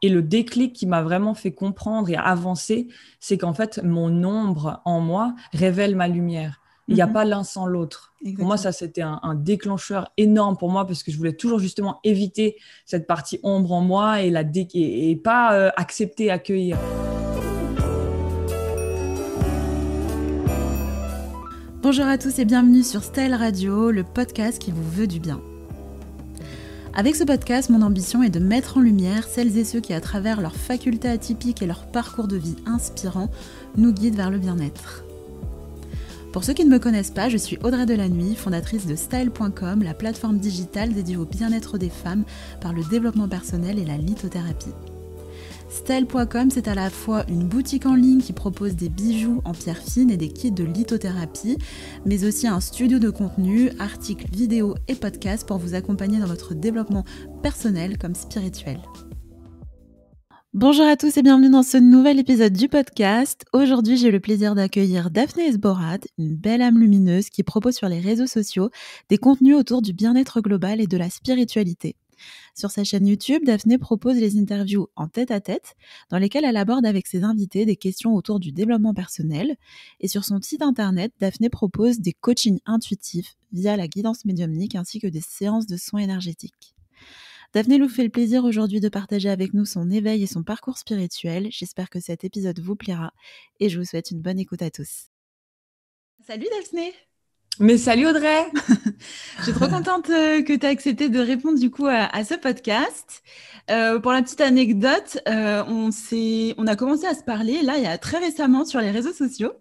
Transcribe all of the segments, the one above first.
Et le déclic qui m'a vraiment fait comprendre et avancer, c'est qu'en fait, mon ombre en moi révèle ma lumière. Il n'y a mhm. pas l'un sans l'autre. Pour moi, ça, c'était un, déclencheur énorme pour moi parce que je voulais toujours justement éviter cette partie ombre en moi et, la et, pas euh, accepter, accueillir. Bonjour à tous et bienvenue sur Style Radio, le podcast qui vous veut du bien. Avec ce podcast, mon ambition est de mettre en lumière celles et ceux qui, à travers leurs facultés atypiques et leur parcours de vie inspirant, nous guident vers le bien-être. Pour ceux qui ne me connaissent pas, je suis Audrey Delannuy, fondatrice de Style.com, la plateforme digitale dédiée au bien-être des femmes par le développement personnel et la lithothérapie. Style.com, c'est à la fois une boutique en ligne qui propose des bijoux en pierre fine et des kits de lithothérapie, mais aussi un studio de contenu, articles, vidéos et podcasts pour vous accompagner dans votre développement personnel comme spirituel. Bonjour à tous et bienvenue dans ce nouvel épisode du podcast. Aujourd'hui, j'ai le plaisir d'accueillir Daphné Esborad, une belle âme lumineuse qui propose sur les réseaux sociaux des contenus autour du bien-être global et de la spiritualité. Sur sa chaîne YouTube, Daphné propose les interviews en tête-à-tête, dans lesquelles elle aborde avec ses invités des questions autour du développement personnel. Et sur son site internet, Daphné propose des coachings intuitifs via la guidance médiumnique ainsi que des séances de soins énergétiques. Daphné nous fait le plaisir aujourd'hui de partager avec nous son éveil et son parcours spirituel. J'espère que cet épisode vous plaira et je vous souhaite une bonne écoute à tous. Salut Daphné mais salut Audrey Je suis trop contente euh, que tu aies accepté de répondre du coup à, ce podcast. Euh, pour la petite anecdote, euh, on, on a commencé à se parler là il y a très récemment sur les réseaux sociaux.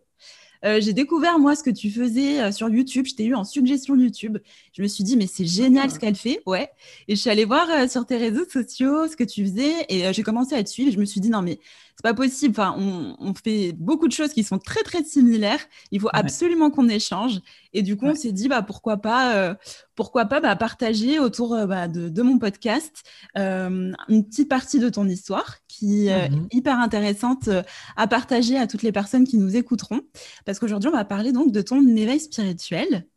Euh, j'ai découvert moi ce que tu faisais sur YouTube. Je t'ai eu en suggestion YouTube. Je me suis dit mais c'est génial ce qu'elle fait, ouais. Et je suis allée voir sur tes réseaux sociaux ce que tu faisais et j'ai commencé à te suivre. Je me suis dit non mais c'est pas possible. Enfin, on, fait beaucoup de choses qui sont très très similaires. Il faut absolument qu'on échange. Et du coup, on s'est dit bah pourquoi pas, pourquoi pas bah, partager autour bah, de, mon podcast une petite partie de ton histoire qui est mmh hyper intéressante à partager à toutes les personnes qui nous écouteront parce qu'aujourd'hui, on va parler donc de ton éveil spirituel.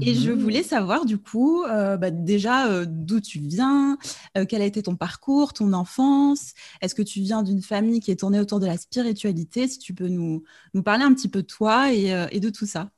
Et je mhm. voulais savoir du coup, euh, bah, déjà euh, d'où tu viens, euh, quel a été ton parcours, ton enfance? Est-ce que tu viens d'une famille qui est tournée autour de la spiritualité? Si tu peux nous, nous parler un petit peu de toi et, et de tout ça.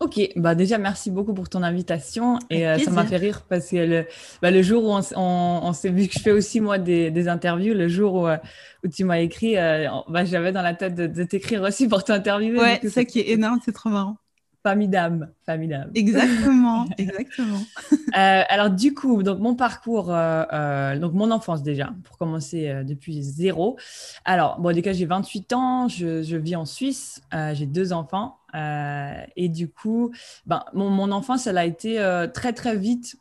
Ok, bah déjà merci beaucoup pour ton invitation et ça m'a fait rire parce que le, bah, le jour où on, on, s'est vu que je fais aussi moi des, des interviews, le jour où, où tu m'as écrit, bah, j'avais dans la tête de, t'écrire aussi pour t'interviewer. Ouais, c'est ça qui est énorme, c'est trop marrant. Famille d'âme, famille d'âme. Exactement, exactement. Euh, alors du coup, donc mon parcours, euh, euh, donc mon enfance déjà, pour commencer depuis zéro. Alors bon, cas j'ai 28 ans, je, je, vis en Suisse, j'ai deux enfants et du coup, ben, mon, mon, enfance, elle a été très très vite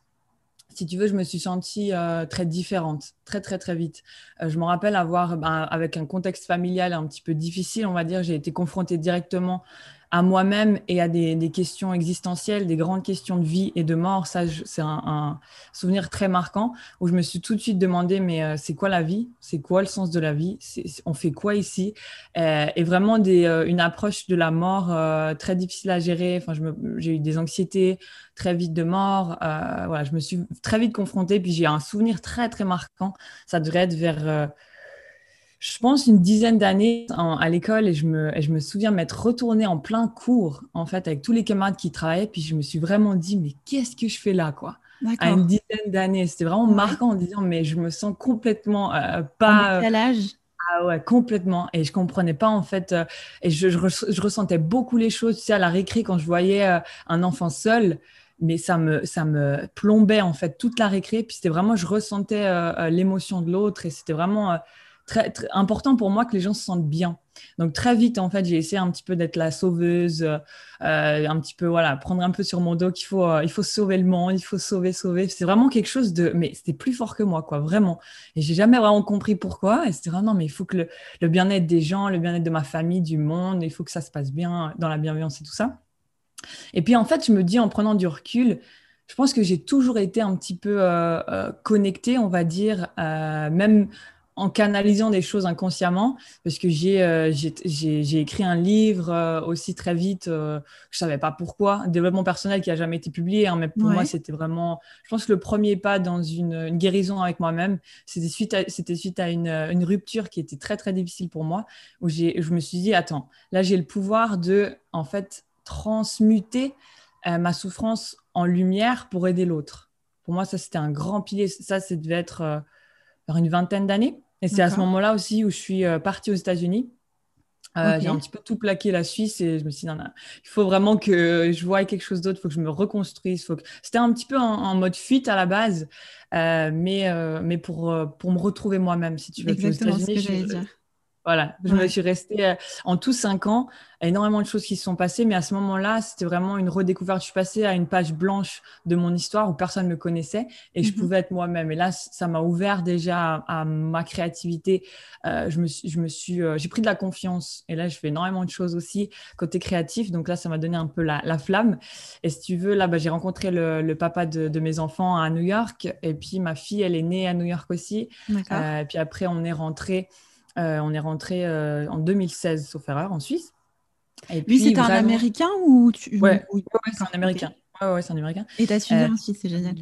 si tu veux, je me suis sentie très différente, très, très, très vite. je me rappelle avoir, ben, avec un contexte familial un petit peu difficile, on va dire, j'ai été confrontée directement à moi-même et à des, questions existentielles, des grandes questions de vie et de mort. Ça, c'est un, souvenir très marquant où je me suis tout de suite demandé, mais euh, c'est quoi la vie? C'est quoi le sens de la vie? On fait quoi ici? Euh, Et vraiment euh, une approche de la mort très difficile à gérer. Enfin, j'ai eu des anxiétés très vite de mort. voilà, je me suis très vite confrontée. Puis j'ai un souvenir très, très marquant. Ça devrait être vers je pense, une dizaine d'années à l'école et je me, je me souviens m'être retournée en plein cours, en fait, avec tous les camarades qui travaillaient. Puis je me suis vraiment dit, mais qu'est-ce que je fais là, quoi? À une dizaine d'années. C'était vraiment marquant en disant, mais je me sens complètement euh, pas. En âge ah ouais, complètement. Et je comprenais pas en fait. Euh, et je, je, ressentais beaucoup les choses. Tu sais, à la récré, quand je voyais euh, un enfant seul, mais ça me, ça me plombait en fait toute la récré. Puis c'était vraiment, je ressentais l'émotion de l'autre et c'était vraiment très, important pour moi que les gens se sentent bien. Donc très vite, en fait, j'ai essayé un petit peu d'être la sauveuse, euh, un petit peu, voilà, prendre un peu sur mon dos qu'il faut, euh, il faut sauver le monde, il faut sauver, sauver. C'est vraiment quelque chose de, mais c'était plus fort que moi, quoi, vraiment. Et j'ai jamais vraiment compris pourquoi. Et c'était vraiment, mais il faut que le, bien-être des gens, le bien-être de ma famille, du monde, il faut que ça se passe bien dans la bienveillance et tout ça. Et puis en fait, je me dis en prenant du recul, je pense que j'ai toujours été un petit peu euh, connectée, on va dire, même en canalisant des choses inconsciemment, parce que j'ai euh, j'ai écrit un livre euh, aussi très vite, euh, je savais pas pourquoi, un développement personnel qui a jamais été publié, hein, mais pour moi c'était vraiment, je pense que le premier pas dans une, une guérison avec moi-même, c'était suite à, c'était suite à une, une, rupture qui était très très difficile pour moi, où j'ai, je me suis dit attends, là j'ai le pouvoir de en fait transmuter ma souffrance en lumière pour aider l'autre. Pour moi ça c'était un grand pilier, ça ça devait être vers une vingtaine d'années. Et c'est à ce moment-là aussi où je suis euh, partie aux États-Unis. Euh, j'ai un petit peu tout plaqué la Suisse et je me suis dit, non, non, il faut vraiment que je voie quelque chose d'autre, il faut que je me reconstruise. Faut que... C'était un petit peu en, mode fuite à la base, euh, mais, mais pour, pour me retrouver moi-même, si tu veux. Exactement ce que j'allais dire. Voilà, je me suis restée euh, en tous cinq ans, énormément de choses qui se sont passées, mais à ce moment-là, c'était vraiment une redécouverte. Je suis passée à une page blanche de mon histoire où personne ne me connaissait et je mhm. pouvais être moi-même. Et là, ça m'a ouvert déjà à, ma créativité. Euh, je me, je me suis, euh, j'ai pris de la confiance et là, je fais énormément de choses aussi côté créatif. Donc là, ça m'a donné un peu la, flamme. Et si tu veux, là, bah, j'ai rencontré le, papa de, mes enfants à New York et puis ma fille, elle est née à New York aussi. et puis après, on est rentré euh, on est rentré euh, en 2016, sauf erreur, en Suisse. Et Lui, c'est un Américain ou tu... Ouais, c'est un Américain. Ouais, ouais, c'est un Américain. Et t'as suivi euh, en Suisse, c'est génial.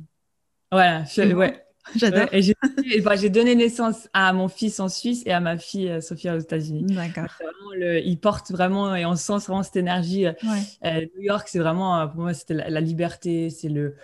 Voilà, ouais. J'adore. Et j'ai donné naissance à mon fils en Suisse et à ma fille Sophia aux États-Unis. D'accord. Le, il porte vraiment et on sent vraiment cette énergie. New York, c'est vraiment pour moi c'était la, liberté, c'est le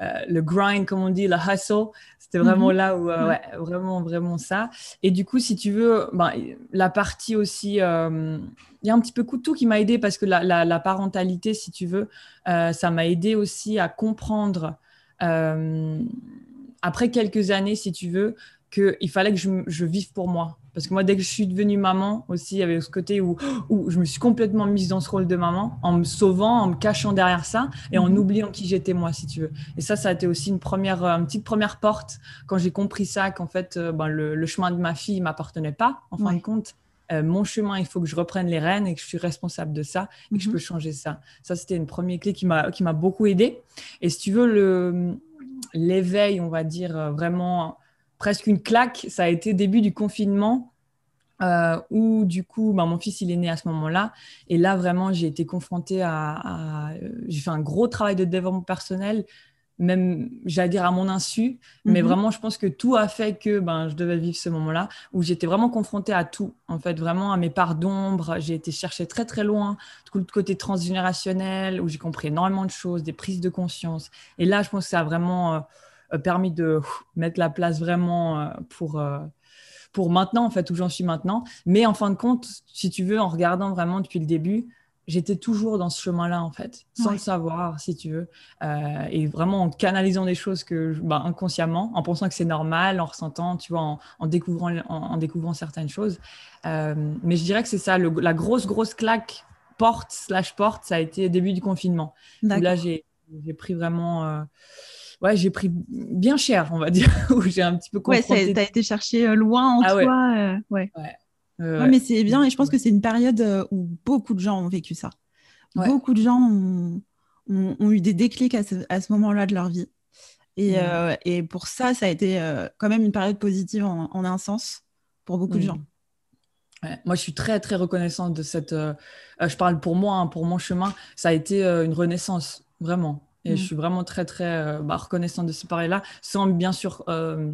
le grind comme on dit, le hustle. C'était vraiment mhm. là où, euh, ouais, vraiment, vraiment ça. Et du coup, si tu veux, ben, la partie aussi, euh, il y a un petit peu tout qui m'a aidé parce que la, la, parentalité, si tu veux, euh, ça m'a aidé aussi à comprendre, après quelques années, si tu veux, qu'il fallait que je, je vive pour moi. Parce que moi, dès que je suis devenue maman aussi, il y avait ce côté où, où je me suis complètement mise dans ce rôle de maman, en me sauvant, en me cachant derrière ça et en mhm. oubliant qui j'étais moi, si tu veux. Et ça, ça a été aussi une première, euh, une petite première porte quand j'ai compris ça, qu'en fait, euh, ben, le, chemin de ma fille m'appartenait pas, en fin de compte. Euh, mon chemin, il faut que je reprenne les rênes et que je suis responsable de ça et que je mhm. peux changer ça. Ça, c'était une première clé qui m'a, beaucoup aidée. Et si tu veux, l'éveil, on va dire, vraiment presque une claque. Ça a été début du confinement. Euh, où du coup, bah, mon fils il est né à ce moment-là, et là vraiment j'ai été confrontée à, euh, j'ai fait un gros travail de développement personnel, même j'allais dire à mon insu, mais mhm. vraiment je pense que tout a fait que ben je devais vivre ce moment-là où j'étais vraiment confrontée à tout, en fait vraiment à mes parts d'ombre. J'ai été chercher très très loin, tout le côté transgénérationnel où j'ai compris énormément de choses, des prises de conscience, et là je pense que ça a vraiment euh, euh, permis de mettre la place vraiment euh, pour, euh, pour maintenant, en fait, où j'en suis maintenant. Mais en fin de compte, si tu veux, en regardant vraiment depuis le début, j'étais toujours dans ce chemin-là, en fait, sans le savoir, si tu veux, et vraiment en canalisant des choses que, bah, inconsciemment, en pensant que c'est normal, en ressentant, tu vois, en, découvrant, en, découvrant certaines choses. mais je dirais que c'est ça, la grosse, grosse claque porte slash porte, ça a été début du confinement. là, j'ai pris vraiment ouais, j'ai pris bien cher, on va dire, où j'ai un petit peu confronté. Ouais, t'as été chercher euh, loin en ah toi. Euh, ouais. ouais. mais c'est bien et je pense que c'est une période euh, où beaucoup de gens ont vécu ça. Beaucoup de gens ont, ont, eu des déclics à ce, à ce moment-là de leur vie. Et, mmh. et, pour ça, ça a été quand même une période positive en, en un sens pour beaucoup de mmh. gens. Moi, je suis très, très reconnaissante de cette. je parle pour moi, hein, pour mon chemin. Ça a été une renaissance, vraiment. Et je mm. suis vraiment très, très euh, bah, reconnaissante de ce pari-là, sans bien sûr euh,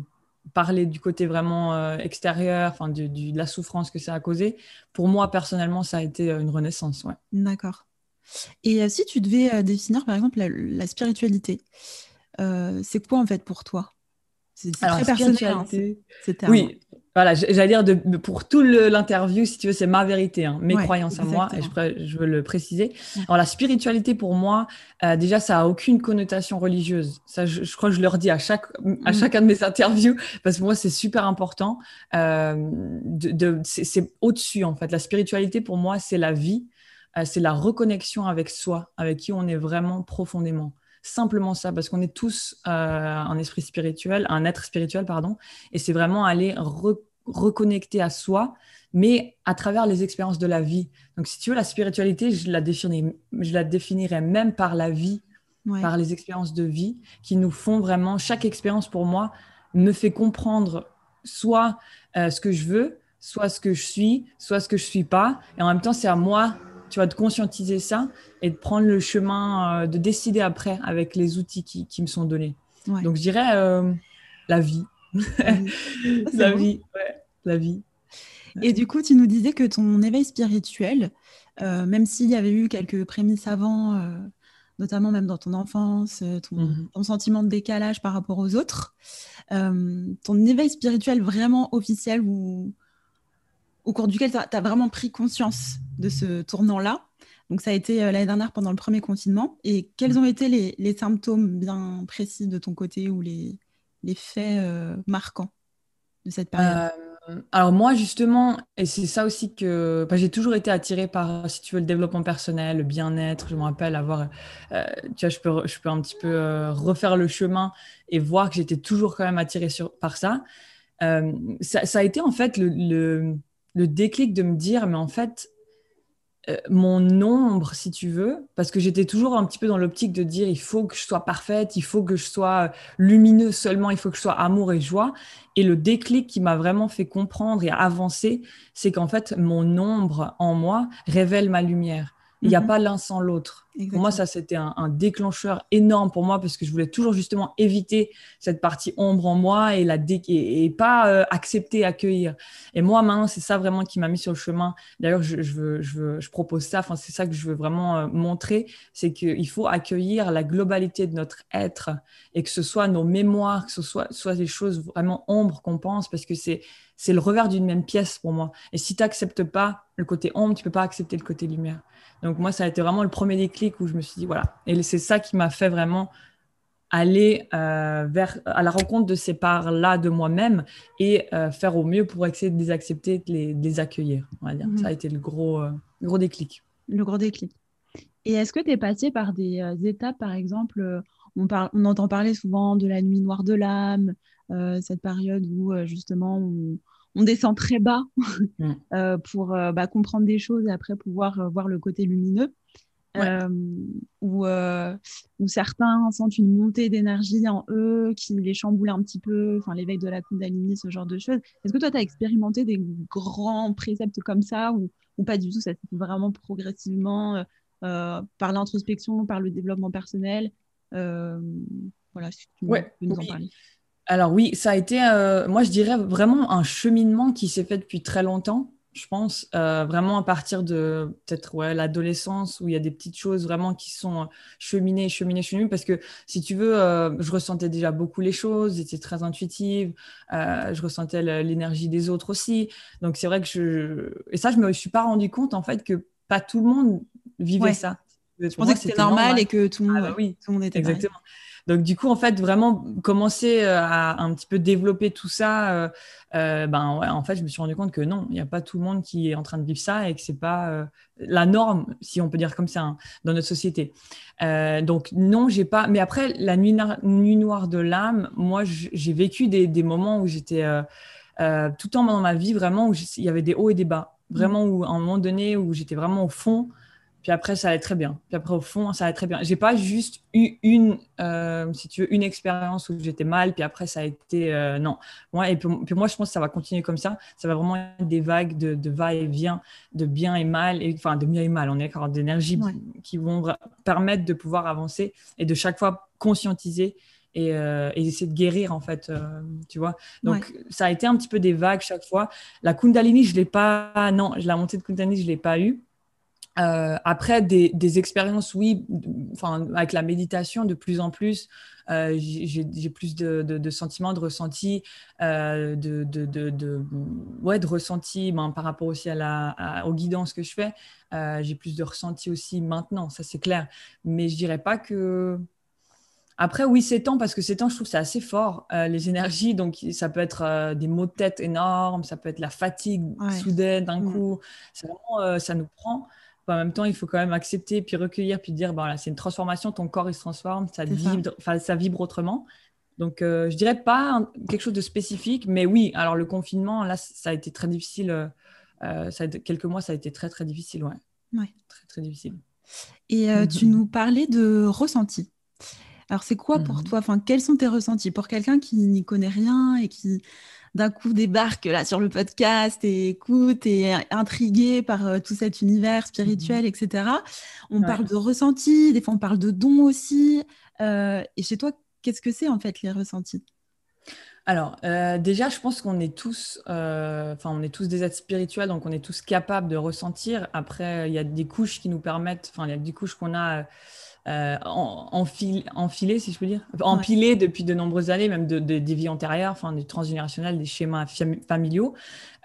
parler du côté vraiment euh, extérieur, enfin, de la souffrance que ça a causé. Pour moi, personnellement, ça a été une renaissance. Ouais. D'accord. Et si tu devais définir, par exemple, la, spiritualité, c'est quoi en fait pour toi? C'est très personnel. Hein, oui, voilà, j'allais dire de, pour tout l'interview, si tu veux, c'est ma vérité, hein, mes croyances à moi, et je, je, veux le préciser. Alors la spiritualité pour moi, euh, déjà, ça a aucune connotation religieuse. Ça, je, crois que je leur dis à chaque à mm. chacun de mes interviews, parce que pour moi c'est super important. Euh, de, c'est au-dessus en fait. La spiritualité pour moi, c'est la vie, euh, c'est la reconnexion avec soi, avec qui on est vraiment profondément simplement ça, parce qu'on est tous euh, un esprit spirituel, un être spirituel, pardon, et c'est vraiment aller reconnecter à soi, mais à travers les expériences de la vie. Donc, si tu veux, la spiritualité, je la, définirais, je la définirais même par la vie, par les expériences de vie qui nous font vraiment, chaque expérience pour moi me fait comprendre soit ce que je veux, soit ce que je suis, soit ce que je suis pas. Et en même temps, c'est à moi, tu vois, de conscientiser ça et de prendre le chemin, de décider après avec les outils qui, qui me sont donnés. Donc, je dirais la vie. la vie, ouais, la vie. Et du coup, tu nous disais que ton éveil spirituel, euh, même s'il y avait eu quelques prémices avant, euh, notamment même dans ton enfance, euh, mhm. ton, sentiment de décalage par rapport aux autres, ton éveil spirituel vraiment officiel ou au cours duquel tu as, vraiment pris conscience de ce tournant-là, donc ça a été l'année dernière pendant le premier confinement, et quels ont été les, symptômes bien précis de ton côté ou les, faits marquants de cette période? Alors moi justement, et c'est ça aussi que j'ai toujours été attirée par, si tu veux, le développement personnel, le bien-être. Je me rappelle avoir, euh, tu vois, je peux, je peux un petit peu euh, refaire le chemin et voir que j'étais toujours quand même attirée sur, par ça. Euh, ça. a été en fait le déclic de me dire, mais en fait, euh, mon ombre, si tu veux, parce que j'étais toujours un petit peu dans l'optique de dire il faut que je sois parfaite, il faut que je sois lumineuse seulement, il faut que je sois amour et joie. Et le déclic qui m'a vraiment fait comprendre et avancer, c'est qu'en fait, mon ombre en moi révèle ma lumière. Il n'y a mhm. pas l'un sans l'autre. Pour moi, ça, c'était un, déclencheur énorme pour moi parce que je voulais toujours justement éviter cette partie ombre en moi et, la et, pas euh, accepter, accueillir. Et moi, maintenant, c'est ça vraiment qui m'a mis sur le chemin. D'ailleurs, je, veux, je, veux, je propose ça, enfin, c'est ça que je veux vraiment euh, montrer, c'est qu'il faut accueillir la globalité de notre être et que ce soit nos mémoires, que ce soit, soit les choses vraiment ombres qu'on pense parce que c'est le revers d'une même pièce pour moi. Et si tu n'acceptes pas le côté ombre, tu peux pas accepter le côté lumière. Donc moi, ça a été vraiment le premier déclic où je me suis dit, voilà. Et c'est ça qui m'a fait vraiment aller euh, vers, à la rencontre de ces parts-là de moi-même et euh, faire au mieux pour essayer de les accepter, de les, accueillir. On va dire. Ça a mhm. été le gros, euh, gros déclic. Le gros déclic. Et est-ce que tu es passé par des étapes, par exemple, on, on, entend parler souvent de la nuit noire de l'âme, cette période où justement on, on descend très bas mm. euh, pour euh, bah, comprendre des choses et après pouvoir euh, voir le côté lumineux. où, certains sentent une montée d'énergie en eux qui les chamboule un petit peu, enfin l'éveil de la Kundalini, ce genre de choses. Est-ce que toi, tu as expérimenté des grands préceptes comme ça ou, pas du tout? Ça se fait vraiment progressivement par l'introspection, par le développement personnel? Voilà, si tu peux nous en parler. Alors oui, ça a été, euh, moi je dirais vraiment un cheminement qui s'est fait depuis très longtemps, je pense, euh, vraiment à partir de peut-être ouais, l'adolescence où il y a des petites choses vraiment qui sont cheminées, cheminées, cheminées, parce que si tu veux, euh, je ressentais déjà beaucoup les choses, j'étais très intuitive, je ressentais l'énergie des autres aussi, donc c'est vrai que je... Et ça, je me suis pas rendu compte en fait que pas tout le monde vivait ça. Je pensais que c'était normal, et que tout le monde, ah bah oui, tout le monde était exactement. Donc, du coup, en fait, vraiment commencer euh, à un petit peu développer tout ça, euh, euh, ben ouais, en fait, je me suis rendu compte que non, il n'y a pas tout le monde qui est en train de vivre ça et que c'est pas la norme, si on peut dire comme ça, hein, dans notre société. donc, non, j'ai pas. Mais après, la nuit, noire de l'âme, moi, j'ai vécu des, des, moments où j'étais tout le temps dans ma vie, vraiment, où il y avait des hauts et des bas. Vraiment, où, à un moment donné, où j'étais vraiment au fond puis après, ça allait très bien. Puis après, au fond, ça allait très bien. J'ai pas juste eu une, euh, si tu veux, une expérience où j'étais mal, puis après, ça a été euh, non. Moi, et puis, moi, je pense que ça va continuer comme ça. Ça va vraiment être des vagues de, de va-et-vient, de bien et mal, et, enfin, de bien et mal. On est d'accord, d'énergie qui vont permettre de pouvoir avancer et de chaque fois conscientiser et, euh, et, essayer de guérir en fait, tu vois. Donc ça a été un petit peu des vagues chaque fois. La Kundalini, je l'ai pas, non, la montée de Kundalini, je l'ai pas eu. Euh, après, des, expériences, oui, enfin, avec la méditation, de plus en plus, euh, j'ai plus de, sentiments, de ressentis, euh, de, de, ouais, de ressentis ben, par rapport aussi à la, aux guidances que je fais. j'ai plus de ressentis aussi maintenant, ça c'est clair. Mais je dirais pas que. Après, oui, c'est temps, parce que ces temps, je trouve c'est assez fort, les énergies. Donc, ça peut être des maux de tête énormes, ça peut être la fatigue soudaine d'un mmh. coup. Vraiment, ça nous prend en même temps, il faut quand même accepter, puis recueillir, puis dire, bon, c'est une transformation, ton corps, il se transforme, ça vibre, ça. ça vibre autrement. Donc, euh, je dirais pas quelque chose de spécifique, mais oui, alors le confinement, là, ça a été très difficile. Euh, euh, ça a quelques mois, ça a été très, très difficile, ouais. ouais. Très, très difficile. Et tu nous parlais de ressenti. Alors, c'est quoi pour mhm. toi? Enfin, quels sont tes ressentis? Pour quelqu'un qui n'y connaît rien et qui d'un coup débarque là sur le podcast et écoute et intrigué par euh, tout cet univers spirituel, etc. Mm-hmm. On parle de ressenti, des fois on parle de dons aussi. Euh, et chez toi, qu'est-ce que c'est en fait les ressentis? Alors, euh, déjà, je pense qu'on est tous, enfin, on est tous des êtres spirituels, donc on est tous capables de ressentir. Après, il y a des couches qui nous permettent, enfin, il y a des couches qu'on a euh, enfilé, si je peux dire, empilé depuis de nombreuses années, même de, des vies antérieures, enfin, du transgénérationnel, des schémas familiaux.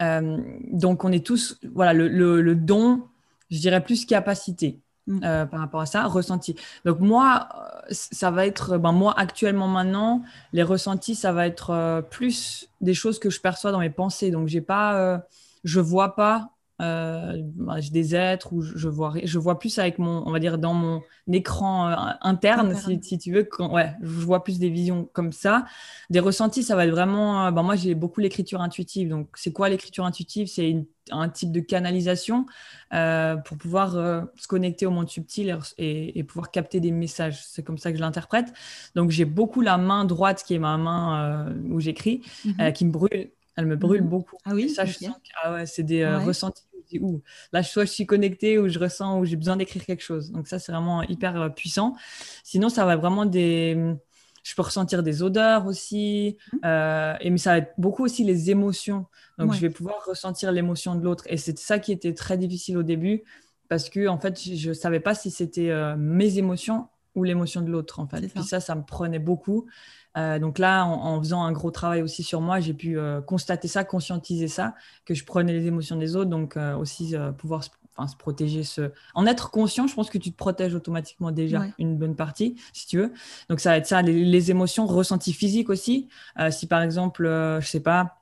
Euh, donc, on est tous, voilà, le, don, je dirais plus capacité. Mm. Euh, par rapport à ça, ressenti. Donc moi, ça va être, ben moi actuellement maintenant, les ressentis, ça va être plus des choses que je perçois dans mes pensées. Donc j'ai pas, je vois pas euh, bah, j'ai des êtres où je vois, je vois plus avec mon, on va dire, dans mon écran euh, interne, si, tu veux. Quand, ouais, je vois plus des visions comme ça. Des ressentis, ça va être vraiment. Euh, bah, moi, j'ai beaucoup l'écriture intuitive. Donc, c'est quoi l'écriture intuitive? C'est un type de canalisation pour pouvoir se connecter au monde subtil et, pouvoir capter des messages. C'est comme ça que je l'interprète. Donc, j'ai beaucoup la main droite qui est ma main où j'écris, mm-hmm. qui me brûle elle me brûle mhm. beaucoup. Ah oui ça, je sens que ah ouais, c'est des euh, ressentis où là, soit je suis connectée ou je ressens ou j'ai besoin d'écrire quelque chose. Donc ça, c'est vraiment hyper euh, puissant. Sinon, ça va vraiment des... Je peux ressentir des odeurs aussi, mhm. euh, et, mais ça va être beaucoup aussi les émotions. Donc je vais pouvoir ressentir l'émotion de l'autre. Et c'est ça qui était très difficile au début, parce que en fait, je ne savais pas si c'était mes émotions ou l'émotion de l'autre. En fait. Puis ça, ça me prenait beaucoup. Euh, donc là, en, faisant un gros travail aussi sur moi, j'ai pu euh, constater ça, conscientiser ça, que je prenais les émotions des autres, donc euh, aussi pouvoir se, se, protéger. Ce... En être conscient, je pense que tu te protèges automatiquement déjà une bonne partie, si tu veux. Donc ça va être ça, les, émotions ressenties physiques aussi. si par exemple, je sais pas,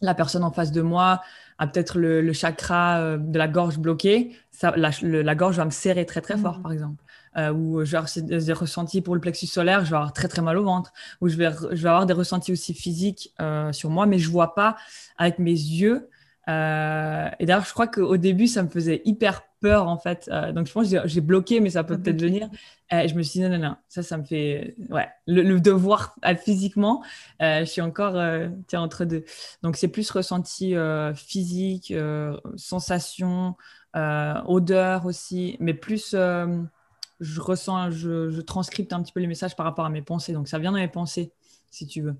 la personne en face de moi a peut-être le, chakra de la gorge bloqué, ça, la, gorge va me serrer très très fort, mmh. par exemple euh, ou genre des ressentis pour le plexus solaire, je vais avoir très très mal au ventre, ou je vais, je vais avoir des ressentis aussi physiques euh, sur moi, mais je vois pas avec mes yeux. Euh, et d'ailleurs, je crois qu'au début, ça me faisait hyper peur en fait. Euh, donc je pense que j'ai bloqué, mais ça peut peut-être venir. Et je me suis dit non, non, non, ça, ça me fait. Ouais, le, devoir physiquement, je suis encore entre deux. Donc c'est plus ressenti physique, sensation, odeur aussi, mais plus je ressens, je, je, transcripte un petit peu les messages par rapport à mes pensées. Donc ça vient dans mes pensées, si tu veux.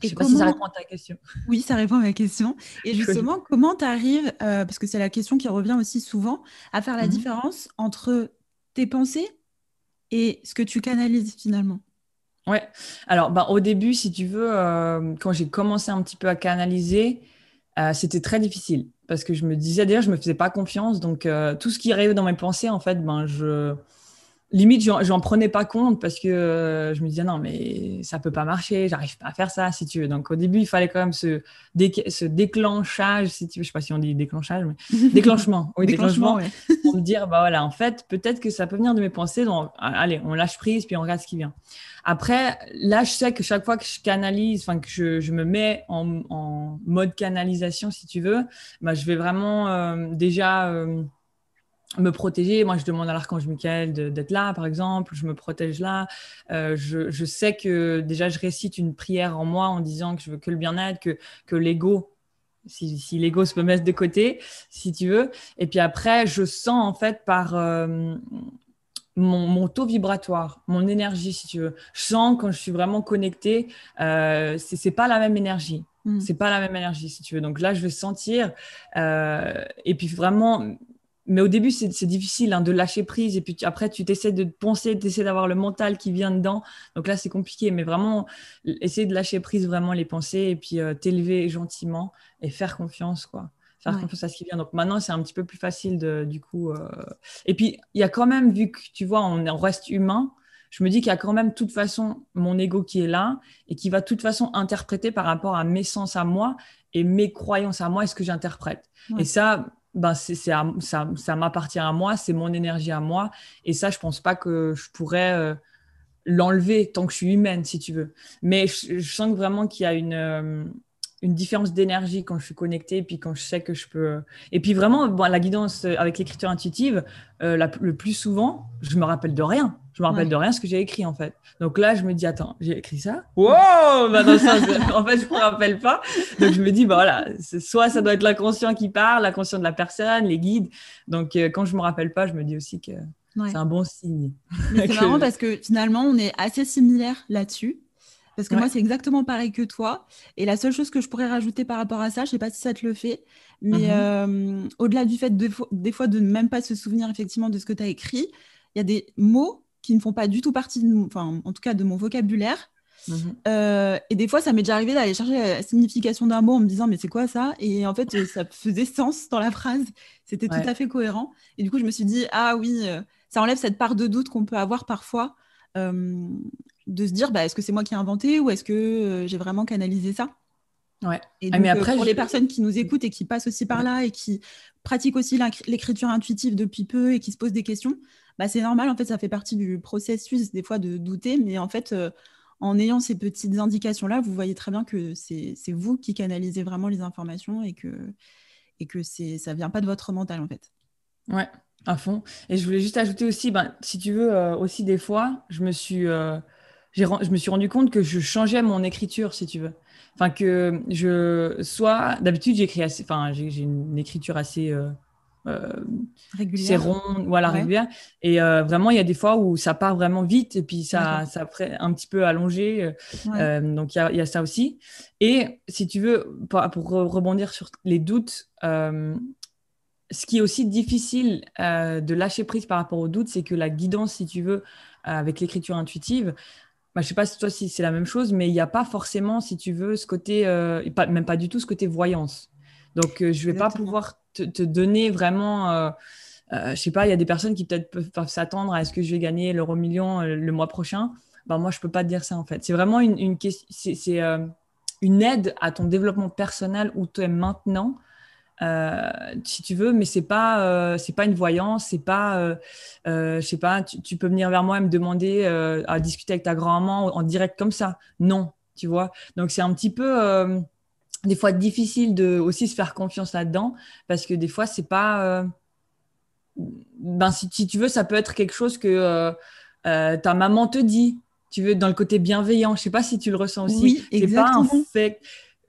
Je ne sais pas si ça répond à ta question. Oui, ça répond à ma question. Et justement, comment tu arrives, euh, parce que c'est la question qui revient aussi souvent, à faire la mhm. différence entre tes pensées et ce que tu canalises finalement? Ouais. Alors, bah, au début, si tu veux, euh, quand j'ai commencé un petit peu à canaliser, euh, c'était très difficile parce que je me disais, déjà, je me faisais pas confiance. Donc, tout ce qui arrivait dans mes pensées, en fait, ben, je limite, j'en prenais pas compte parce que euh, je me disais non, mais ça peut pas marcher, j'arrive pas à faire ça, si tu veux. Donc, au début, il fallait quand même ce, ce déclenchage, si tu veux, je sais pas si on dit déclenchage, mais déclenchement, oui, déclenchement, pour me dire, bah voilà, en fait, peut-être que ça peut venir de mes pensées, donc allez, on lâche prise, puis on regarde ce qui vient. Après, là, je sais que chaque fois que je canalise, enfin, que je, je, me mets en, en, mode canalisation, si tu veux, bah, je vais vraiment euh, déjà. Euh, me protéger. Moi, je demande à l'archange Michael d'être là, par exemple. Je me protège là. Euh, je, je, sais que déjà, je récite une prière en moi en disant que je veux que le bien-être, que, que l'ego, si, si l'ego se peut mettre de côté, si tu veux. Et puis après, je sens en fait par euh, mon, mon, taux vibratoire, mon énergie, si tu veux. Je sens quand je suis vraiment connectée, euh, c'est pas la même énergie. Hmm. C'est pas la même énergie, si tu veux. Donc là, je vais sentir. Euh, et puis vraiment mais au début, c'est difficile hein, de lâcher prise. Et puis après, tu t'essaies de penser, tu essaies d'avoir le mental qui vient dedans. Donc là, c'est compliqué. Mais vraiment, essayer de lâcher prise vraiment les pensées et puis euh, t'élever gentiment et faire confiance, quoi. Faire confiance à ce qui vient. Donc maintenant, c'est un petit peu plus facile de, du coup. Euh... Et puis, il y a quand même, vu que tu vois, on, reste humain, je me dis qu'il y a quand même, de toute façon, mon ego qui est là et qui va de toute façon interpréter par rapport à mes sens à moi et mes croyances à moi et ce que j'interprète. Et ça, ben c'est, ça, ça m'appartient à moi, c'est mon énergie à moi. Et ça, je pense pas que je pourrais euh, l'enlever tant que je suis humaine, si tu veux. Mais je, sens vraiment qu'il y a une, euh, une différence d'énergie quand je suis connectée, et puis quand je sais que je peux. Et puis vraiment, bon, la guidance avec l'écriture intuitive, euh, le plus souvent, je me rappelle de rien. Je me rappelle de rien ce que j'ai écrit en fait. Donc là, je me dis attends, j'ai écrit ça? Wow bah, ça, En fait, je me rappelle pas. Donc je me dis bah voilà, soit ça doit être l'inconscient qui parle, l'inconscient de la personne, les guides. Donc euh, quand je me rappelle pas, je me dis aussi que c'est un bon signe. C'est marrant parce que finalement, on est assez similaires là-dessus. Parce que moi, c'est exactement pareil que toi. Et la seule chose que je pourrais rajouter par rapport à ça, je ne sais pas si ça te le fait, mais mm-hmm. euh, au-delà du fait de, des fois de ne même pas se souvenir effectivement de ce que tu as écrit, il y a des mots qui ne font pas du tout partie, de, enfin, en tout cas, de mon vocabulaire. Mhm. Euh, et des fois, ça m'est déjà arrivé d'aller chercher la signification d'un mot en me disant mais c'est quoi ça? Et en fait, ça faisait sens dans la phrase. C'était tout à fait cohérent. Et du coup, je me suis dit ah oui, euh, ça enlève cette part de doute qu'on peut avoir parfois euh, de se dire bah, est-ce que c'est moi qui ai inventé ou est-ce que j'ai vraiment canalisé ça? Ouais. Et ah, mais après, pour les personnes qui nous écoutent et qui passent aussi par là et qui pratiquent aussi l'écriture intuitive depuis peu et qui se posent des questions, bah, c'est normal, en fait, ça fait partie du processus des fois de douter, mais en fait, euh, en ayant ces petites indications-là, vous voyez très bien que c'est vous qui canalisez vraiment les informations et que, et que ça ne vient pas de votre mental, en fait. Ouais, à fond. Et je voulais juste ajouter aussi, ben, si tu veux, euh, aussi des fois, je me suis... Euh, je me suis rendu compte que je changeais mon écriture, si tu veux. Enfin, que je. Soit. D'habitude, j'écris assez. Enfin, j'ai une écriture assez. Euh, c'est rond, voilà, régulière. Et euh, vraiment, il y a des fois où ça part vraiment vite et puis ça, ça un petit peu allongé. Euh, donc, il y, a, ça aussi. Et si tu veux, pour, rebondir sur les doutes, ce qui est aussi difficile de lâcher prise par rapport aux doutes, c'est que la guidance, si tu veux, avec l'écriture intuitive, bah, je sais pas si toi si c'est la même chose, mais il n'y a pas forcément, si tu veux, ce côté, pas, même pas du tout ce côté voyance. Donc, je ne vais pas pouvoir te, donner vraiment. Euh, euh, je sais pas, il y a des personnes qui peut-être peuvent, s'attendre à est-ce que je vais gagner l'euro million euh, le mois prochain. Ben, moi, je peux pas te dire ça en fait. C'est vraiment une, une c'est, une aide à ton développement personnel où tu es maintenant. Si tu veux, mais c'est pas c'est pas une voyance, c'est pas je sais pas, tu, peux venir vers moi et me demander à discuter avec ta grand-maman en direct comme ça. Non, tu vois. Donc c'est un petit peu des fois difficile de aussi se faire confiance là-dedans parce que des fois c'est pas euh, ben si, tu veux ça peut être quelque chose que euh, euh, ta maman te dit tu veux dans le côté bienveillant. Je sais pas si tu le ressens aussi. Oui exactement pas fait.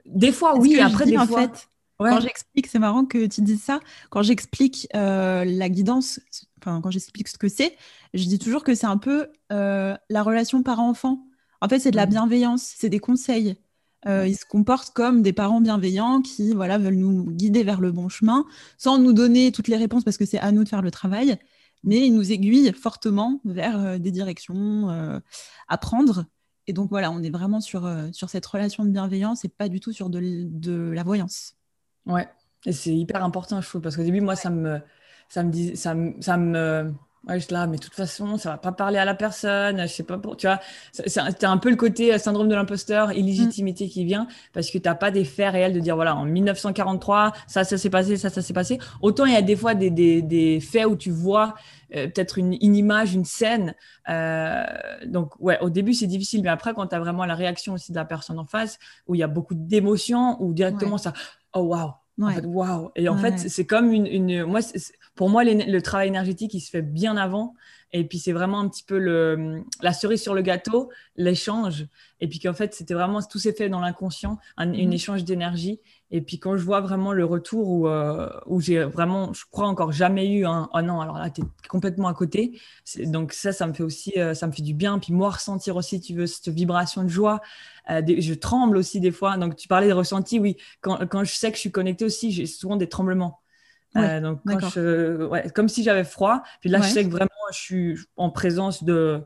Des fois oui après des en fois fait, quand j'explique c'est marrant que tu dises ça. Quand j'explique la guidance enfin quand j'explique ce que c'est je dis toujours que c'est un peu la relation parent-enfant. En fait c'est de la bienveillance c'est des conseils. Euh, ils se comportent comme des parents bienveillants qui voilà, veulent nous guider vers le bon chemin, sans nous donner toutes les réponses parce que c'est à nous de faire le travail, mais ils nous aiguillent fortement vers euh, des directions euh, à prendre. Et donc voilà, on est vraiment sur, sur cette relation de bienveillance et pas du tout sur de, de la voyance. Ouais, et c'est hyper important, je trouve, parce qu'au début, moi, ça me, ça me, ça ça me Ouais, je là, mais de toute façon, ça va pas parler à la personne, je sais pas pour, tu vois, c'est un peu le côté euh, syndrome de l'imposteur, illégitimité qui vient parce que tu n'as pas des faits réels de dire voilà, en 1943, ça, ça s'est passé, ça, ça s'est passé. Autant il y a des fois des, des, des faits où tu vois euh, peut-être une, une, image, une scène. Euh, donc, ouais, au début, c'est difficile, mais après, quand tu as vraiment la réaction aussi de la personne en face, où il y a beaucoup d'émotions, ou directement ça, oh waouh, waouh. Et en fait, c'est comme une, une moi, pour moi, le travail énergétique, il se fait bien avant. Et puis, c'est vraiment un petit peu le, la cerise sur le gâteau, l'échange. Et puis qu'en fait, c'était vraiment, tout s'est fait dans l'inconscient, un une mhm. échange d'énergie. Et puis, quand je vois vraiment le retour où, euh, où j'ai vraiment, je crois encore jamais eu un, oh non, alors là, tu es complètement à côté. Donc, ça, ça me fait aussi, euh, ça me fait du bien. Puis, moi, ressentir aussi, tu veux, cette vibration de joie. Euh, je tremble aussi des fois. Donc, tu parlais de ressenti, oui. Quand, quand je sais que je suis connectée aussi, j'ai souvent des tremblements. Donc quand je, ouais, comme si j'avais froid. Puis là, je sais que vraiment, je suis en présence de.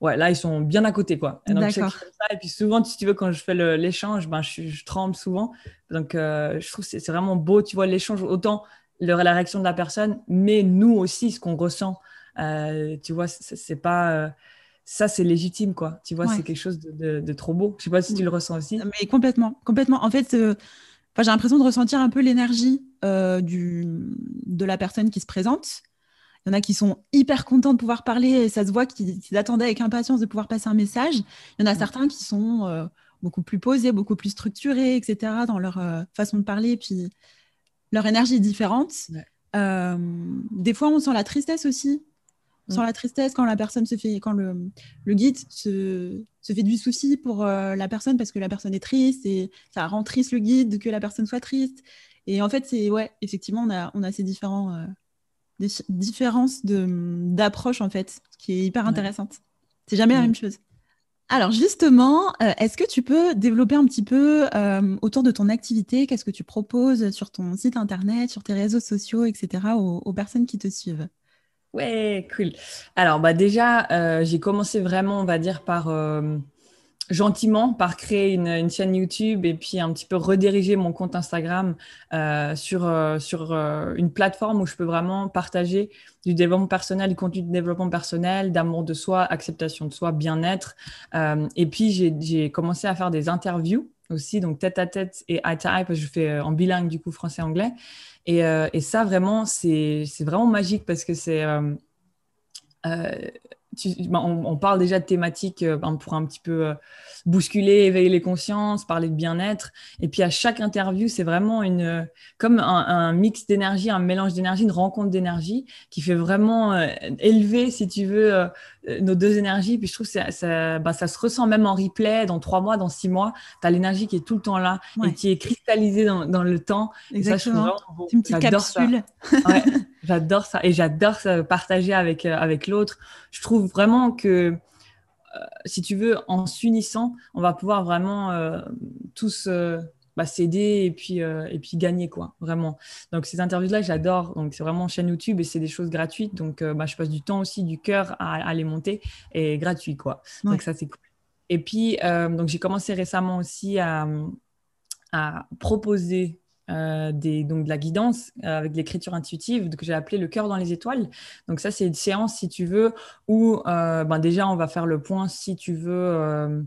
Ouais, là, ils sont bien à côté, quoi. Et, donc, et puis souvent, si tu veux, quand je fais l'échange, ben, je, tremble souvent. Donc, euh, je trouve que c'est vraiment beau, tu vois, l'échange, autant le, la réaction de la personne, mais nous aussi, ce qu'on ressent. Euh, tu vois, c'est pas ça c'est légitime quoi tu vois c'est quelque chose de, de, trop beau je sais pas si tu le ressens aussi mais complètement complètement en fait j'ai l'impression de ressentir un peu l'énergie euh, de la personne qui se présente. Il y en a qui sont hyper contents de pouvoir parler et ça se voit qu'ils attendaient avec impatience de pouvoir passer un message. Il y en a certains qui sont euh, beaucoup plus posés, beaucoup plus structurés, etc., dans leur façon de parler, puis leur énergie est différente. des fois, on sent la tristesse aussi. On sent mm. la tristesse quand la personne se fait, quand le, le guide se, se, fait du souci pour la personne parce que la personne est triste et ça rend triste le guide que la personne soit triste. Et en fait, c'est ouais, effectivement, on a, on a ces différents, euh, des différences d'approche en fait, qui est hyper intéressante. C'est jamais la même chose. Alors justement, euh, est-ce que tu peux développer un petit peu euh, autour de ton activité? Qu'est-ce que tu proposes sur ton site internet, sur tes réseaux sociaux, etc. aux, aux personnes qui te suivent? Ouais, cool. Alors bah déjà, j'ai commencé vraiment, on va dire, par gentiment par créer une, chaîne YouTube et puis un petit peu rediriger mon compte Instagram euh, sur, euh, sur euh, une plateforme où je peux vraiment partager du développement personnel, du contenu de développement personnel, d'amour de soi, acceptation de soi, bien-être. et puis j'ai commencé à faire des interviews aussi, donc tête à tête et eye to parce que je fais en bilingue du coup français-anglais. Et, et, ça vraiment, c'est vraiment magique parce que c'est ben, on, parle déjà de thématiques euh, ben, pour un petit peu euh, bousculer, éveiller les consciences, parler de bien-être. Et puis à chaque interview, c'est vraiment une, comme un, mix d'énergie, un mélange d'énergie, une rencontre d'énergie qui fait vraiment euh, élever, si tu veux, nos deux énergies. Puis je trouve que ça, ça, ben, ça, se ressent même en replay dans trois mois, dans six mois. Tu as l'énergie qui est tout le temps là et qui est cristallisée dans, le temps. Exactement. C'est une petite capsule. Ouais. J'adore ça et j'adore partager avec, euh, avec l'autre. Je trouve vraiment que, euh, si tu veux, en s'unissant, on va pouvoir vraiment euh, tous bah, s'aider et puis, et puis gagner, quoi, vraiment. Donc, ces interviews-là, j'adore. Donc, c'est vraiment chaîne YouTube et c'est des choses gratuites. Donc, bah, je passe du temps aussi, du cœur à, les monter et gratuit, quoi. Donc, ça, c'est cool. Et puis, donc, j'ai commencé récemment aussi à, à proposer euh, des, donc de la guidance euh, avec l'écriture intuitive que j'ai appelé le cœur dans les étoiles. Donc ça, c'est une séance, si tu veux, où euh, ben déjà, on va faire le point, si tu veux,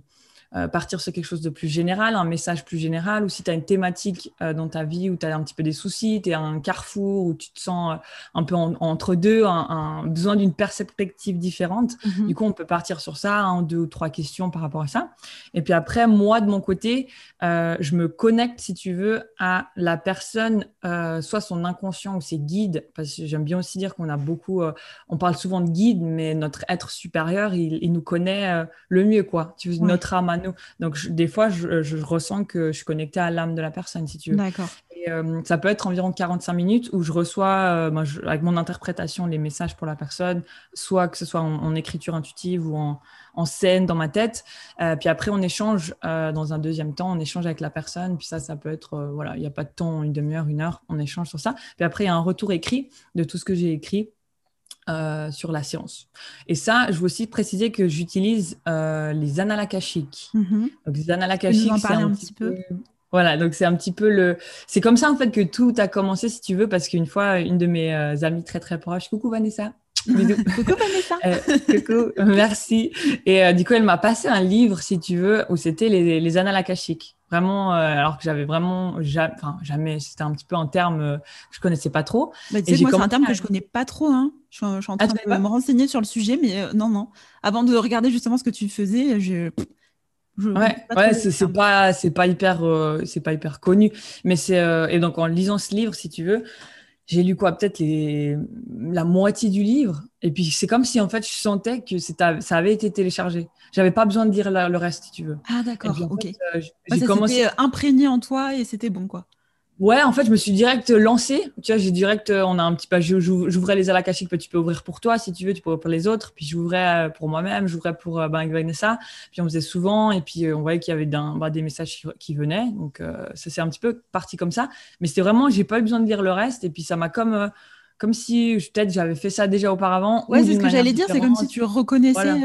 euh, partir sur quelque chose de plus général, un message plus général, ou si tu as une thématique euh, dans ta vie où tu as un petit peu des soucis, tu es à un carrefour, où tu te sens euh, un peu entre deux, un, besoin d'une perspective différente. Mhm. Du coup, on peut partir sur ça, un, deux ou trois questions par rapport à ça. Et puis après, moi, de mon côté, je me connecte, si tu veux, à la personne, soit son inconscient ou ses guides, parce que j'aime bien aussi dire qu'on a beaucoup, on parle souvent de guides, mais notre être supérieur, il, nous connaît le mieux, quoi. Tu veux, notre âme donc, des fois, je, ressens que je suis connectée à l'âme de la personne, si tu veux. D'accord. Euh, ça peut être environ 45 minutes où je reçois, euh, avec mon interprétation, les messages pour la personne, soit que ce soit en, écriture intuitive ou en, scène dans ma tête. Euh, puis après, on échange dans un deuxième temps, on échange avec la personne. Puis ça, ça peut être, voilà, il n'y a pas de temps, une demi-heure, une heure, on échange sur ça. Puis après, il y a un retour écrit de tout ce que j'ai écrit. Euh, sur la science. Et ça, je veux aussi préciser que j'utilise euh, les annales akashiques. Mhm. Donc, les annales akashiques, c'est un, petit peu... Voilà, donc c'est un petit peu le. C'est comme ça en fait que tout a commencé, si tu veux, parce qu'une fois, une de mes euh, amies très très proches, coucou Vanessa, coucou Vanessa. coucou, merci. Et du coup, elle m'a passé un livre, si tu veux, où c'était les, les annales akashiques. Vraiment, euh, alors que j'avais vraiment jamais, enfin, jamais, c'était un petit peu un terme que je connaissais pas trop. Bah, tu sais, moi, c'est un terme que je connais pas trop. Hein. Je, suis, en train ah, de me renseigner sur le sujet, mais euh, non, non. Avant de regarder justement ce que tu faisais, je. ouais, ouais c'est pas, c'est pas hyper, euh, c'est pas hyper connu, mais c'est et donc en lisant ce livre, si tu veux, j'ai lu quoi peut-être la moitié du livre. Et puis c'est comme si en fait je sentais que ça avait été téléchargé. J'avais pas besoin de dire le reste si tu veux. Ah d'accord ok. euh, j'ai commencé imprégné en toi et c'était bon quoi Ouais, en fait, je me suis direct lancée. Tu vois, j'ai direct, euh, on a un petit peu, j'ouvrais les alakashiques que tu peux ouvrir pour toi si tu veux, tu peux ouvrir pour les autres. Puis j'ouvrais euh, pour moi-même, j'ouvrais pour ben, Vanessa. Puis on faisait souvent, et puis on voyait qu'il y avait bah, des messages qui, venaient. Donc ça c'est un petit peu parti comme ça. Mais c'était vraiment, j'ai pas eu besoin de dire le reste. Et puis ça m'a comme, comme si peut-être j'avais fait ça déjà auparavant. Ouais, c'est ce que j'allais dire. C'est comme si tu reconnaissais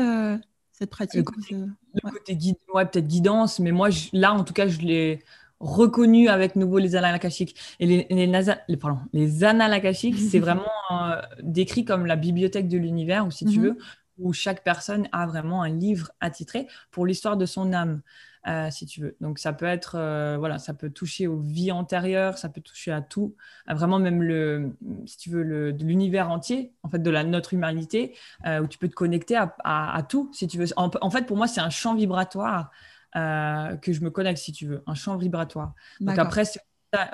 cette pratique. Le côté, guide, ouais, peut-être guidance, mais moi là en tout cas je l'ai reconnu avec nouveau les annales akashiques. Et les, les, les, pardon, les annales akashiques, c'est vraiment euh, décrit comme la bibliothèque de l'univers, ou si tu mhm. veux, où chaque personne a vraiment un livre attitré pour l'histoire de son âme, euh, si tu veux. Donc ça peut être, euh, voilà, ça peut toucher aux vies antérieures, ça peut toucher à tout, vraiment même le, si tu veux, le, de l'univers entier, en fait, de la notre humanité, où tu peux te connecter à, à, tout, si tu veux. En, en fait, pour moi, c'est un champ vibratoire que je me connecte, si tu veux, un champ vibratoire. Donc après,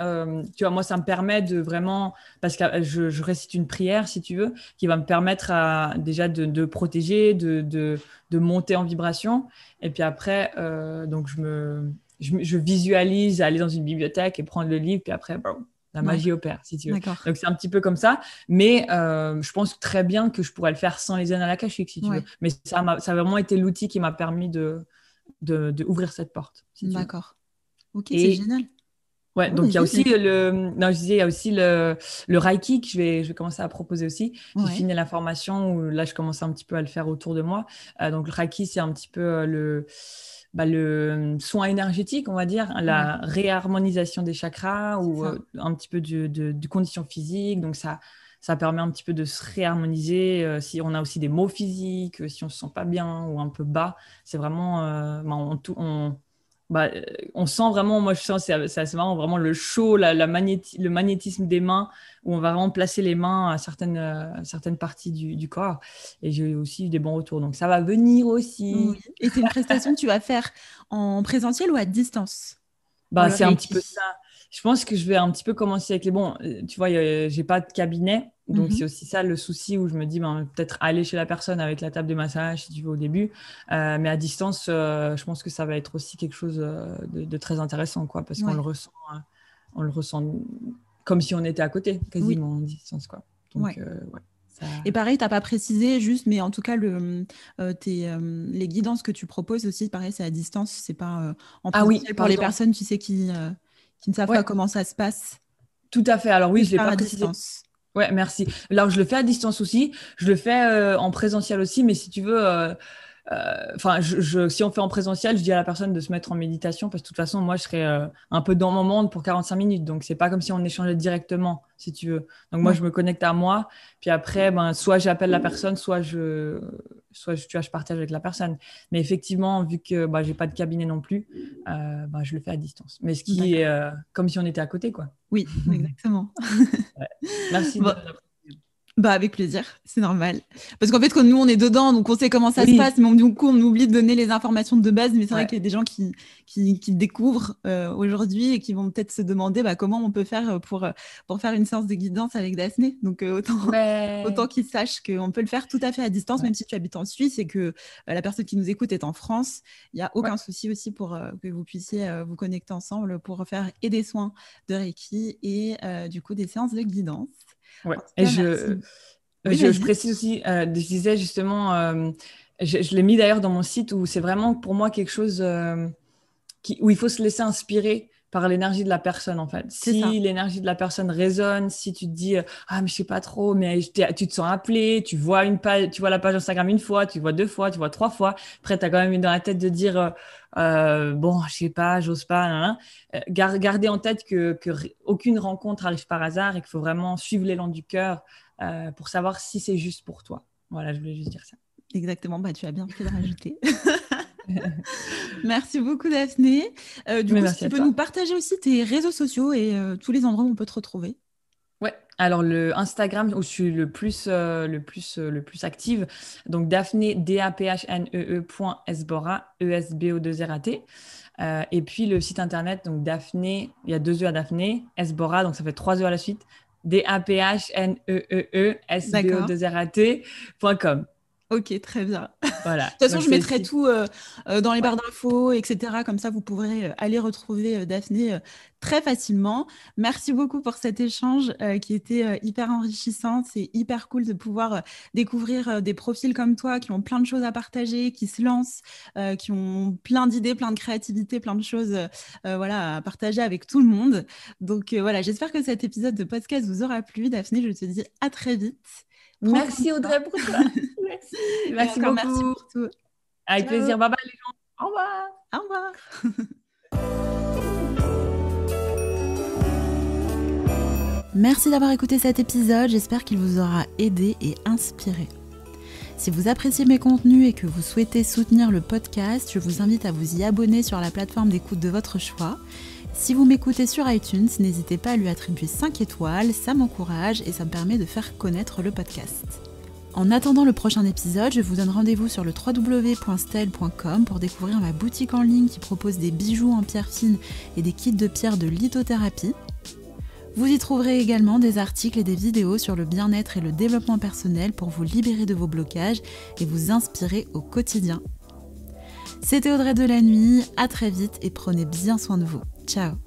euh, tu vois, moi, ça me permet de vraiment, parce que je, je, récite une prière, si tu veux, qui va me permettre à, déjà de, de protéger, de, de, de, monter en vibration. Et puis après, euh, donc je, me, je, visualise aller dans une bibliothèque et prendre le livre, puis après, la magie opère, si tu veux. Donc c'est un petit peu comme ça, mais euh, je pense très bien que je pourrais le faire sans les à la si tu veux. Mais ça, a, ça a vraiment été l'outil qui m'a permis de, de, ouvrir cette porte. D'accord. Ok, c'est génial. Ouais, donc il y a aussi le, non, je disais, il y a aussi le, le Reiki que je vais, je vais commencer à proposer aussi. J'ai fini la formation où là, je commence un petit peu à le faire autour de moi. Euh, donc le Reiki, c'est un petit peu euh, le, bah, le soin énergétique, on va dire, la réharmonisation des chakras ou euh, un petit peu du, de, de conditions physiques. Donc ça, ça permet un petit peu de se réharmoniser. si on a aussi des maux physiques, si on se sent pas bien ou un peu bas, c'est vraiment, bah, on, on, bah, euh, on sent vraiment, moi je sens, c'est assez marrant, vraiment le chaud, la, le magnétisme des mains, où on va vraiment placer les mains à certaines, euh, certaines parties du, corps. Et j'ai aussi eu des bons retours. Donc ça va venir aussi. Et c'est une prestation que tu vas faire en présentiel ou à distance? Bah, C'est un petit peu ça. Je pense que je vais un petit peu commencer avec les bons. Euh, tu vois, j'ai pas de cabinet. Donc, mhm. c'est aussi ça le souci où je me dis, ben, peut-être aller chez la personne avec la table de massage, si tu veux, au début. Euh, mais à distance, euh, je pense que ça va être aussi quelque chose euh, de, très intéressant, quoi, parce qu'on le ressent, on le ressent comme si on était à côté, quasiment à distance, quoi. Donc, Et pareil, tu n'as pas précisé juste, mais en tout cas, le, les guidances que tu proposes aussi, pareil, c'est à distance, c'est pas en ah oui, pour les personnes, tu sais, qui, qui ne savent pas comment ça se passe. Tout à fait. Alors oui, je l'ai pas précisé. Distance. Ouais, merci. Alors, je le fais à distance aussi. Je le fais euh, en présentiel aussi, mais si tu veux, euh, enfin, je, si on fait en présentiel, je dis à la personne de se mettre en méditation parce que de toute façon, moi, je serais euh, un peu dans mon monde pour 45 minutes. Donc, c'est pas comme si on échangeait directement, si tu veux. Donc, moi, je me connecte à moi. Puis après, ben, soit j'appelle la personne, soit je, soit je, tu vois, je partage avec la personne. Mais effectivement, vu que bah, j'ai pas de cabinet non plus, euh, bah, je le fais à distance. Mais ce qui est comme si on était à côté, quoi. Oui, exactement. Merci. Bah avec plaisir, c'est normal. Parce qu'en fait, quand nous on est dedans, donc on sait comment ça se passe, mais du coup on oublie de donner les informations de base. Mais c'est vrai qu'il y a des gens qui, qui, qui découvrent euh, aujourd'hui et qui vont peut-être se demander bah, comment on peut faire pour, pour faire une séance de guidance avec Daphné. Donc euh, autant, autant qu'ils sachent qu'on peut le faire tout à fait à distance, même si tu habites en Suisse et que euh, la personne qui nous écoute est en France. Il n'y a aucun souci aussi pour que vous puissiez vous connecter ensemble pour faire et des soins de Reiki et du coup des séances de guidance. Ouais. Et je, je, précise aussi, euh, je disais justement, euh, je, l'ai mis d'ailleurs dans mon site où c'est vraiment pour moi quelque chose euh, qui, où il faut se laisser inspirer par l'énergie de la personne en fait. Si l'énergie de la personne résonne, si tu te dis ah mais je sais pas trop, mais tu te sens appelé, tu vois une page, tu vois la page Instagram une fois, tu vois deux fois, tu vois trois fois, après tu as quand même eu dans la tête de dire euh, bon je sais pas, j'ose pas, euh, gardez en tête que, que, aucune rencontre arrive par hasard et qu'il faut vraiment suivre l'élan du cœur euh, pour savoir si c'est juste pour toi. Voilà, je voulais juste dire ça. Exactement, bah tu as bien fait de rajouter. merci beaucoup Daphné. Euh, du coup, tu peux nous partager aussi tes réseaux sociaux et euh, tous les endroits où on peut te retrouver. Ouais, alors le Instagram où je suis le plus, euh, le plus, le plus active, donc Daphné, D-A-P-H-N-E-E point Esbora, E-S-B-O-2-R-A-T. et puis le site internet, donc Daphné, il y a deux E à Daphné, Esbora, donc ça fait trois E à la suite, D-A-P-H-N-E-E-E S-B-O-2-R-A-T.com. Ok, très bien. Voilà. de toute façon, je mettrai tout euh, euh, dans les barres d'infos, etc. Comme ça, vous pourrez euh, aller retrouver Daphné très facilement. Merci beaucoup pour cet échange qui était hyper enrichissant. C'est hyper cool de pouvoir découvrir des profils comme toi qui ont plein de choses à partager, qui se lancent, qui ont plein d'idées, plein de créativité, plein de choses voilà, à partager avec tout le monde. Donc voilà, j'espère que cet épisode de podcast vous aura plu. Daphné, je te dis à très vite. Merci Audrey pour ça. merci. Merci beaucoup. Merci pour tout. Avec plaisir. Bye bye les gens. Au revoir. Au revoir. Merci d'avoir écouté cet épisode, j'espère qu'il vous aura aidé et inspiré. Si vous appréciez mes contenus et que vous souhaitez soutenir le podcast, je vous invite à vous y abonner sur la plateforme d'écoute de votre choix si vous m'écoutez sur iTunes, n'hésitez pas à lui attribuer 5 étoiles, ça m'encourage et ça me permet de faire connaître le podcast. En attendant le prochain épisode, je vous donne rendez-vous sur le www.stel.com pour découvrir ma boutique en ligne qui propose des bijoux en pierre fine et des kits de pierre de lithothérapie. Vous y trouverez également des articles et des vidéos sur le bien-être et le développement personnel pour vous libérer de vos blocages et vous inspirer au quotidien. C'était Audrey de la nuit, à très vite et prenez bien soin de vous. Ciao